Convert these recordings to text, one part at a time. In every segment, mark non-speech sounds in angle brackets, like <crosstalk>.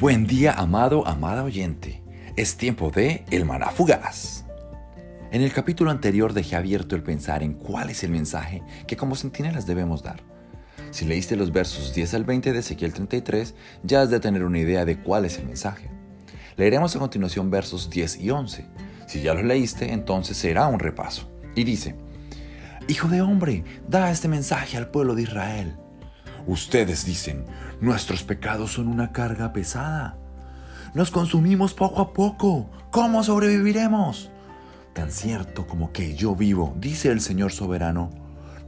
Buen día, amado, amada oyente. Es tiempo de El Maná Fugaz. En el capítulo anterior dejé abierto el pensar en cuál es el mensaje que como centinelas debemos dar. Si leíste los versos 10 al 20 de Ezequiel 33, ya has de tener una idea de cuál es el mensaje. Leeremos a continuación versos 10 y 11. Si ya los leíste, entonces será un repaso. Y dice, Hijo de hombre, da este mensaje al pueblo de Israel. Ustedes dicen, nuestros pecados son una carga pesada. Nos consumimos poco a poco. ¿Cómo sobreviviremos? Tan cierto como que yo vivo, dice el Señor soberano,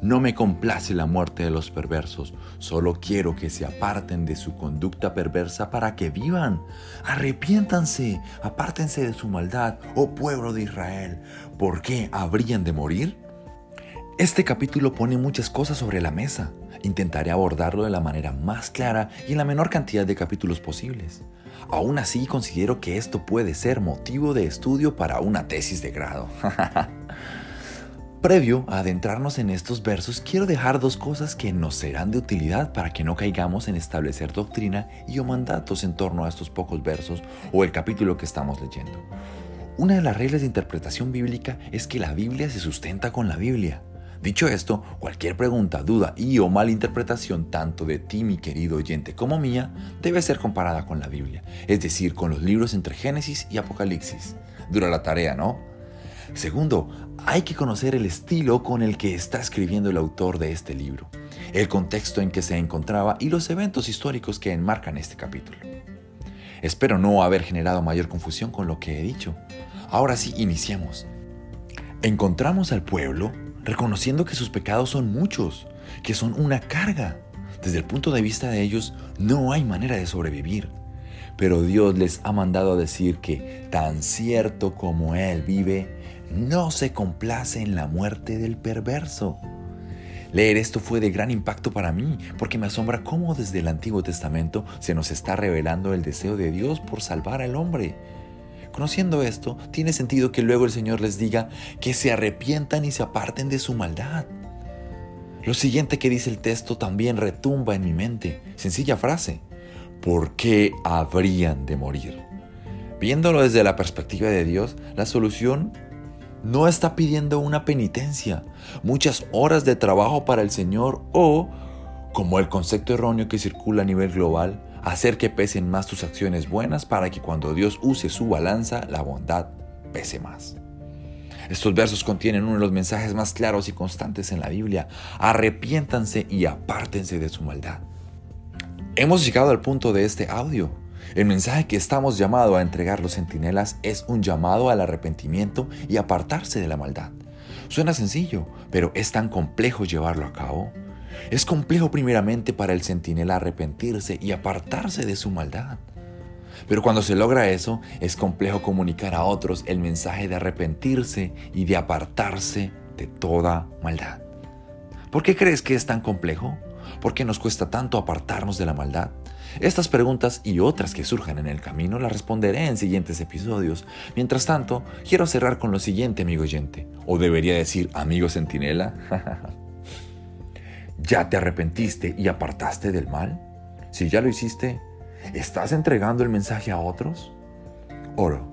no me complace la muerte de los perversos, solo quiero que se aparten de su conducta perversa para que vivan. Arrepiéntanse, apártense de su maldad, oh pueblo de Israel. ¿Por qué habrían de morir? Este capítulo pone muchas cosas sobre la mesa. Intentaré abordarlo de la manera más clara y en la menor cantidad de capítulos posibles. Aún así, considero que esto puede ser motivo de estudio para una tesis de grado. <laughs> Previo a adentrarnos en estos versos, quiero dejar dos cosas que nos serán de utilidad para que no caigamos en establecer doctrina y mandatos en torno a estos pocos versos o el capítulo que estamos leyendo. Una de las reglas de interpretación bíblica es que la Biblia se sustenta con la Biblia. Dicho esto, cualquier pregunta, duda y o malinterpretación tanto de ti, mi querido oyente, como mía, debe ser comparada con la Biblia, es decir, con los libros entre Génesis y Apocalipsis. Dura la tarea, ¿no? Segundo, hay que conocer el estilo con el que está escribiendo el autor de este libro, el contexto en que se encontraba y los eventos históricos que enmarcan este capítulo. Espero no haber generado mayor confusión con lo que he dicho. Ahora sí, iniciemos. Encontramos al pueblo reconociendo que sus pecados son muchos, que son una carga. Desde el punto de vista de ellos, no hay manera de sobrevivir. Pero Dios les ha mandado a decir que, tan cierto como Él vive, no se complace en la muerte del perverso. Leer esto fue de gran impacto para mí, porque me asombra cómo desde el Antiguo Testamento se nos está revelando el deseo de Dios por salvar al hombre. Conociendo esto, tiene sentido que luego el Señor les diga que se arrepientan y se aparten de su maldad. Lo siguiente que dice el texto también retumba en mi mente. Sencilla frase. ¿Por qué habrían de morir? Viéndolo desde la perspectiva de Dios, la solución no está pidiendo una penitencia, muchas horas de trabajo para el Señor o, como el concepto erróneo que circula a nivel global, hacer que pesen más tus acciones buenas para que cuando Dios use su balanza, la bondad pese más. Estos versos contienen uno de los mensajes más claros y constantes en la Biblia. Arrepiéntanse y apártense de su maldad. Hemos llegado al punto de este audio. El mensaje que estamos llamados a entregar los centinelas es un llamado al arrepentimiento y apartarse de la maldad. Suena sencillo, pero es tan complejo llevarlo a cabo. Es complejo primeramente para el centinela arrepentirse y apartarse de su maldad. Pero cuando se logra eso, es complejo comunicar a otros el mensaje de arrepentirse y de apartarse de toda maldad. ¿Por qué crees que es tan complejo? ¿Por qué nos cuesta tanto apartarnos de la maldad? Estas preguntas y otras que surjan en el camino las responderé en siguientes episodios. Mientras tanto, quiero cerrar con lo siguiente, amigo oyente. O debería decir, amigo centinela. <laughs> ¿Ya te arrepentiste y apartaste del mal? Si ya lo hiciste, ¿estás entregando el mensaje a otros? Oro,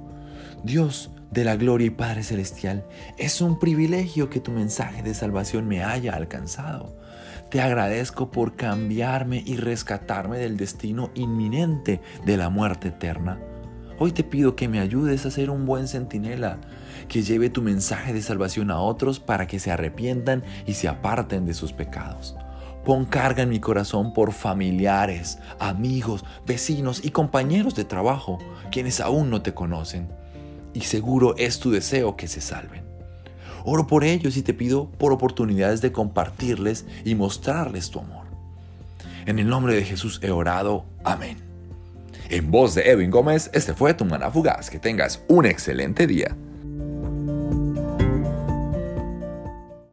Dios de la gloria y Padre Celestial, es un privilegio que tu mensaje de salvación me haya alcanzado. Te agradezco por cambiarme y rescatarme del destino inminente de la muerte eterna. Hoy te pido que me ayudes a ser un buen centinela, que lleve tu mensaje de salvación a otros para que se arrepientan y se aparten de sus pecados. Pon carga en mi corazón por familiares, amigos, vecinos y compañeros de trabajo, quienes aún no te conocen. Y seguro es tu deseo que se salven. Oro por ellos y te pido por oportunidades de compartirles y mostrarles tu amor. En el nombre de Jesús he orado. Amén. En voz de Edwin Gómez, este fue tu maná fugaz. Que tengas un excelente día.